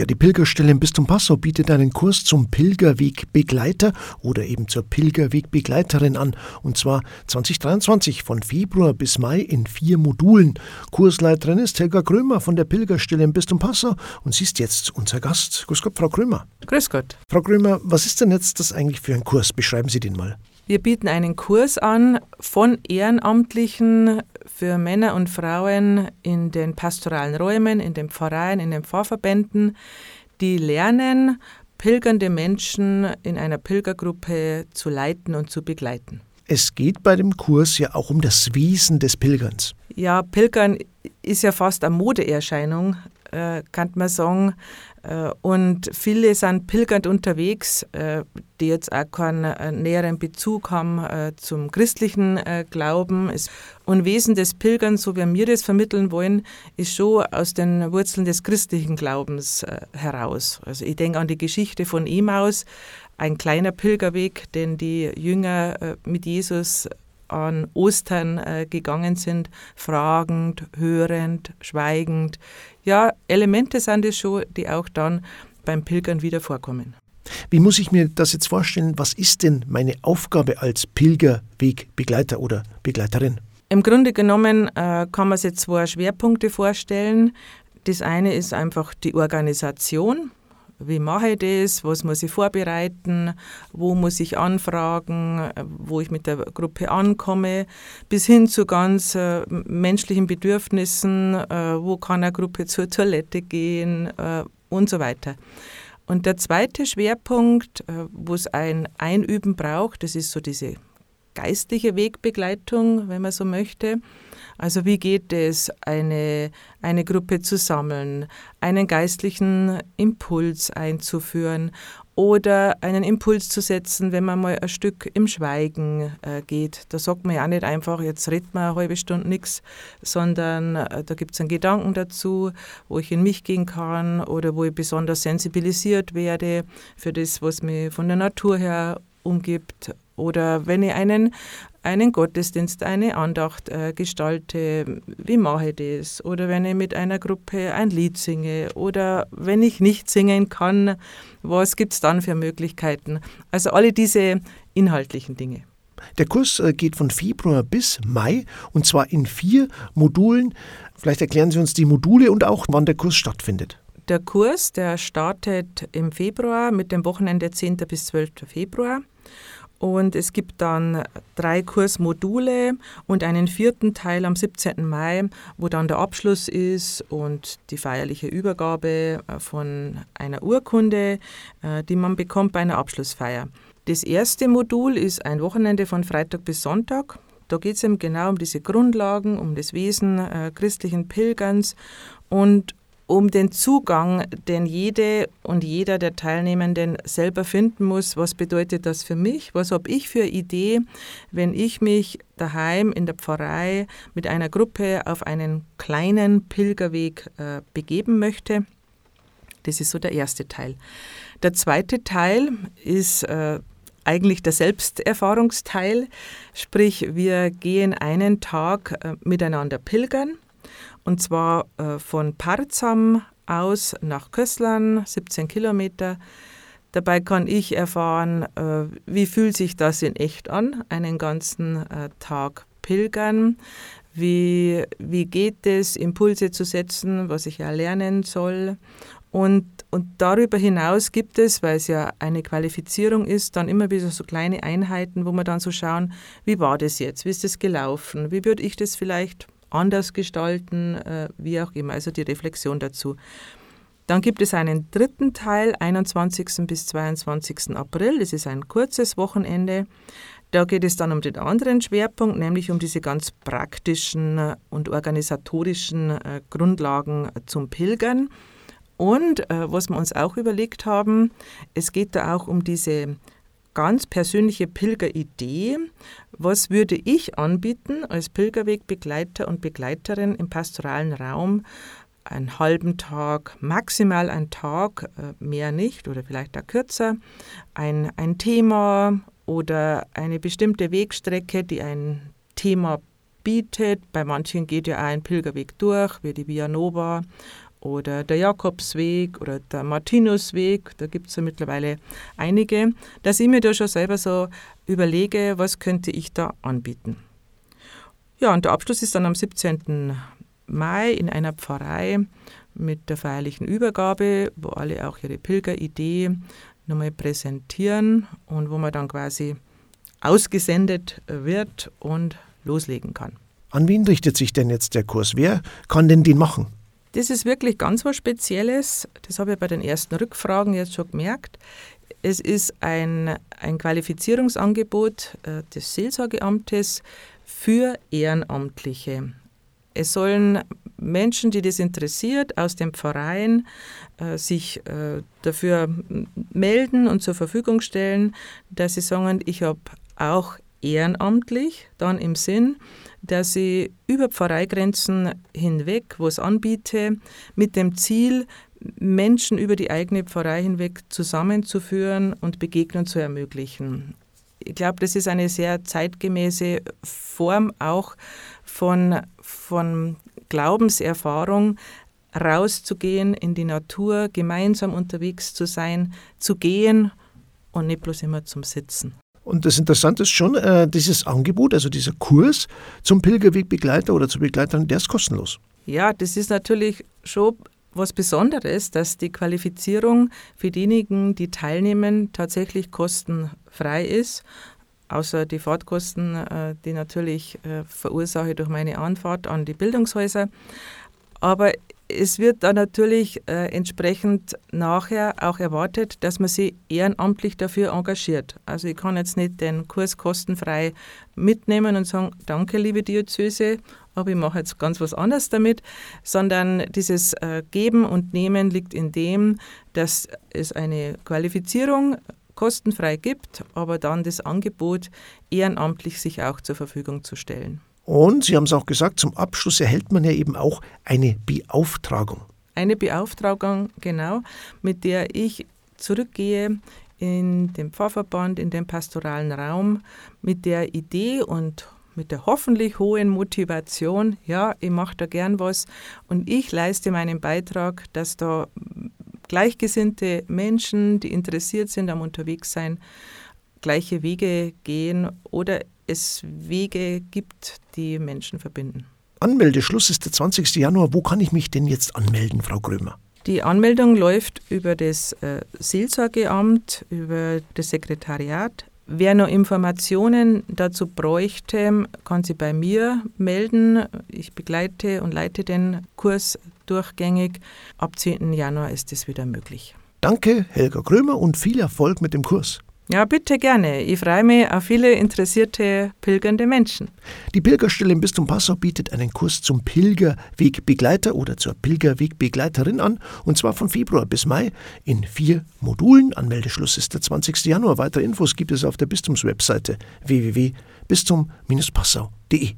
Ja, die Pilgerstelle im Bistum Passau bietet einen Kurs zum Pilgerwegbegleiter oder eben zur Pilgerwegbegleiterin an. Und zwar 2023 von Februar bis Mai in vier Modulen. Kursleiterin ist Helga Krömer von der Pilgerstelle im Bistum Passau und sie ist jetzt unser Gast. Grüß Gott, Frau Krömer. Grüß Gott. Frau Krömer, was ist denn jetzt das eigentlich für ein Kurs? Beschreiben Sie den mal. Wir bieten einen Kurs an von Ehrenamtlichen für Männer und Frauen in den pastoralen Räumen, in den Pfarreien, in den Pfarrverbänden, die lernen, pilgernde Menschen in einer Pilgergruppe zu leiten und zu begleiten. Es geht bei dem Kurs ja auch um das Wesen des Pilgerns. Ja, Pilgern ist ja fast eine Modeerscheinung, äh, kann man sagen. Äh, und viele sind pilgernd unterwegs, äh, die jetzt auch keinen äh, näheren Bezug haben zum christlichen Glauben. Und Wesen des Pilgerns, so wie wir das vermitteln wollen, ist schon aus den Wurzeln des christlichen Glaubens heraus. Also ich denke an die Geschichte von Emaus, ein kleiner Pilgerweg, den die Jünger mit Jesus an Ostern äh, gegangen sind, fragend, hörend, schweigend. Ja, Elemente sind es schon, die auch dann beim Pilgern wieder vorkommen. Wie muss ich mir das jetzt vorstellen? Was ist denn meine Aufgabe als Pilgerwegbegleiter oder Begleiterin? Im Grunde genommen äh, kann man sich zwei Schwerpunkte vorstellen. Das eine ist einfach die Organisation, wie mache ich das, was muss ich vorbereiten, wo muss ich anfragen, wo ich mit der Gruppe ankomme, bis hin zu ganz äh, menschlichen Bedürfnissen, äh, wo kann eine Gruppe zur Toilette gehen äh, und so weiter. Und der zweite Schwerpunkt, äh, wo es ein Einüben braucht, das ist so diese geistliche Wegbegleitung, wenn man so möchte. Also wie geht es, eine, eine Gruppe zu sammeln, einen geistlichen Impuls einzuführen oder einen Impuls zu setzen, wenn man mal ein Stück im Schweigen äh, geht. Da sagt man ja auch nicht einfach, jetzt redet man eine halbe Stunde nichts, sondern äh, da gibt es einen Gedanken dazu, wo ich in mich gehen kann oder wo ich besonders sensibilisiert werde für das, was mir von der Natur her umgibt oder wenn ich einen, einen Gottesdienst, eine Andacht äh, gestalte, wie mache ich das? Oder wenn ich mit einer Gruppe ein Lied singe oder wenn ich nicht singen kann, was gibt es dann für Möglichkeiten? Also alle diese inhaltlichen Dinge. Der Kurs äh, geht von Februar bis Mai und zwar in vier Modulen. Vielleicht erklären Sie uns die Module und auch, wann der Kurs stattfindet. Der Kurs, der startet im Februar mit dem Wochenende 10. bis 12. Februar und es gibt dann drei Kursmodule und einen vierten Teil am 17. Mai, wo dann der Abschluss ist und die feierliche Übergabe äh, von einer Urkunde, äh, die man bekommt bei einer Abschlussfeier. Das erste Modul ist ein Wochenende von Freitag bis Sonntag. Da geht es eben genau um diese Grundlagen, um das Wesen äh, christlichen Pilgerns und um den Zugang, den jede und jeder der Teilnehmenden selber finden muss. Was bedeutet das für mich? Was habe ich für Idee, wenn ich mich daheim in der Pfarrei mit einer Gruppe auf einen kleinen Pilgerweg äh, begeben möchte? Das ist so der erste Teil. Der zweite Teil ist äh, eigentlich der Selbsterfahrungsteil, sprich wir gehen einen Tag äh, miteinander pilgern und zwar äh, von Parzam aus nach Kösslern, 17 Kilometer. Dabei kann ich erfahren, äh, wie fühlt sich das in echt an, einen ganzen äh, Tag pilgern. Wie, wie geht es, Impulse zu setzen, was ich ja lernen soll. Und, und darüber hinaus gibt es, weil es ja eine Qualifizierung ist, dann immer wieder so kleine Einheiten, wo wir dann so schauen, wie war das jetzt, wie ist das gelaufen, wie würde ich das vielleicht anders gestalten, äh, wie auch immer, also die Reflexion dazu. Dann gibt es einen dritten Teil, 21. bis 22. April. Das ist ein kurzes Wochenende. Da geht es dann um den anderen Schwerpunkt, nämlich um diese ganz praktischen äh, und organisatorischen äh, Grundlagen zum Pilgern. Und äh, was wir uns auch überlegt haben, es geht da auch um diese ganz persönliche Pilgeridee. Was würde ich anbieten als Pilgerwegbegleiter und Begleiterin im pastoralen Raum? Einen halben Tag, maximal einen Tag, äh, mehr nicht oder vielleicht auch kürzer. Ein, ein Thema oder eine bestimmte Wegstrecke, die ein Thema bietet. Bei manchen geht ja auch ein Pilgerweg durch, wie die Via Nova oder der Jakobsweg oder der Martinusweg, da gibt es ja mittlerweile einige, dass ich mir da schon selber so überlege, was könnte ich da anbieten. Ja, und der Abschluss ist dann am 17. Mai in einer Pfarrei mit der feierlichen Übergabe, wo alle auch ihre Pilgeridee nochmal präsentieren und wo man dann quasi ausgesendet wird und loslegen kann. An wen richtet sich denn jetzt der Kurs? Wer kann denn den machen? Das ist wirklich ganz was Spezielles. Das habe ich bei den ersten Rückfragen jetzt schon gemerkt. Es ist ein, ein Qualifizierungsangebot äh, des Seelsorgeamtes für Ehrenamtliche. Es sollen Menschen, die das interessiert, aus dem Verein äh, sich äh, dafür melden und zur Verfügung stellen, dass sie sagen, ich habe auch ehrenamtlich, dann im Sinn, dass ich über Pfarreigrenzen hinweg was anbiete, mit dem Ziel, Menschen über die eigene Pfarrei hinweg zusammenzuführen und Begegnungen zu ermöglichen. Ich glaube, das ist eine sehr zeitgemäße Form auch von, von Glaubenserfahrung, rauszugehen in die Natur, gemeinsam unterwegs zu sein, zu gehen und nicht bloß immer zum Sitzen. Und das Interessante ist schon, äh, dieses Angebot, also dieser Kurs zum Pilgerwegbegleiter oder zur Begleiterin, der ist kostenlos. Ja, das ist natürlich schon was Besonderes, dass die Qualifizierung für diejenigen, die teilnehmen, tatsächlich kostenfrei ist. Außer die Fahrtkosten, äh, die natürlich äh, verursache durch meine Anfahrt an die Bildungshäuser. Aber es wird dann natürlich äh, entsprechend nachher auch erwartet, dass man sich ehrenamtlich dafür engagiert. Also ich kann jetzt nicht den Kurs kostenfrei mitnehmen und sagen, danke liebe Diözese, aber ich mache jetzt ganz was anderes damit, sondern dieses äh, Geben und Nehmen liegt in dem, dass es eine Qualifizierung kostenfrei gibt, aber dann das Angebot ehrenamtlich sich auch zur Verfügung zu stellen. Und Sie haben es auch gesagt, zum Abschluss erhält man ja eben auch eine Beauftragung. Eine Beauftragung, genau, mit der ich zurückgehe in den Pfarrverband, in den pastoralen Raum, mit der Idee und mit der hoffentlich hohen Motivation, ja, ich mache da gern was und ich leiste meinen Beitrag, dass da gleichgesinnte Menschen, die interessiert sind am Unterwegssein, gleiche Wege gehen oder es Wege gibt, die Menschen verbinden. Anmeldeschluss ist der 20. Januar. Wo kann ich mich denn jetzt anmelden, Frau Grömer? Die Anmeldung läuft über das äh, Seelsorgeamt, über das Sekretariat. Wer noch Informationen dazu bräuchte, kann sich bei mir melden. Ich begleite und leite den Kurs durchgängig. Ab 10. Januar ist es wieder möglich. Danke, Helga Grömer, und viel Erfolg mit dem Kurs. Ja, bitte gerne. Ich freue mich auf viele interessierte pilgernde Menschen. Die Pilgerstelle im Bistum Passau bietet einen Kurs zum Pilgerwegbegleiter oder zur Pilgerwegbegleiterin an, und zwar von Februar bis Mai in vier Modulen. Anmeldeschluss ist der 20. Januar. Weitere Infos gibt es auf der Bistumswebseite www.bistum-passau.de.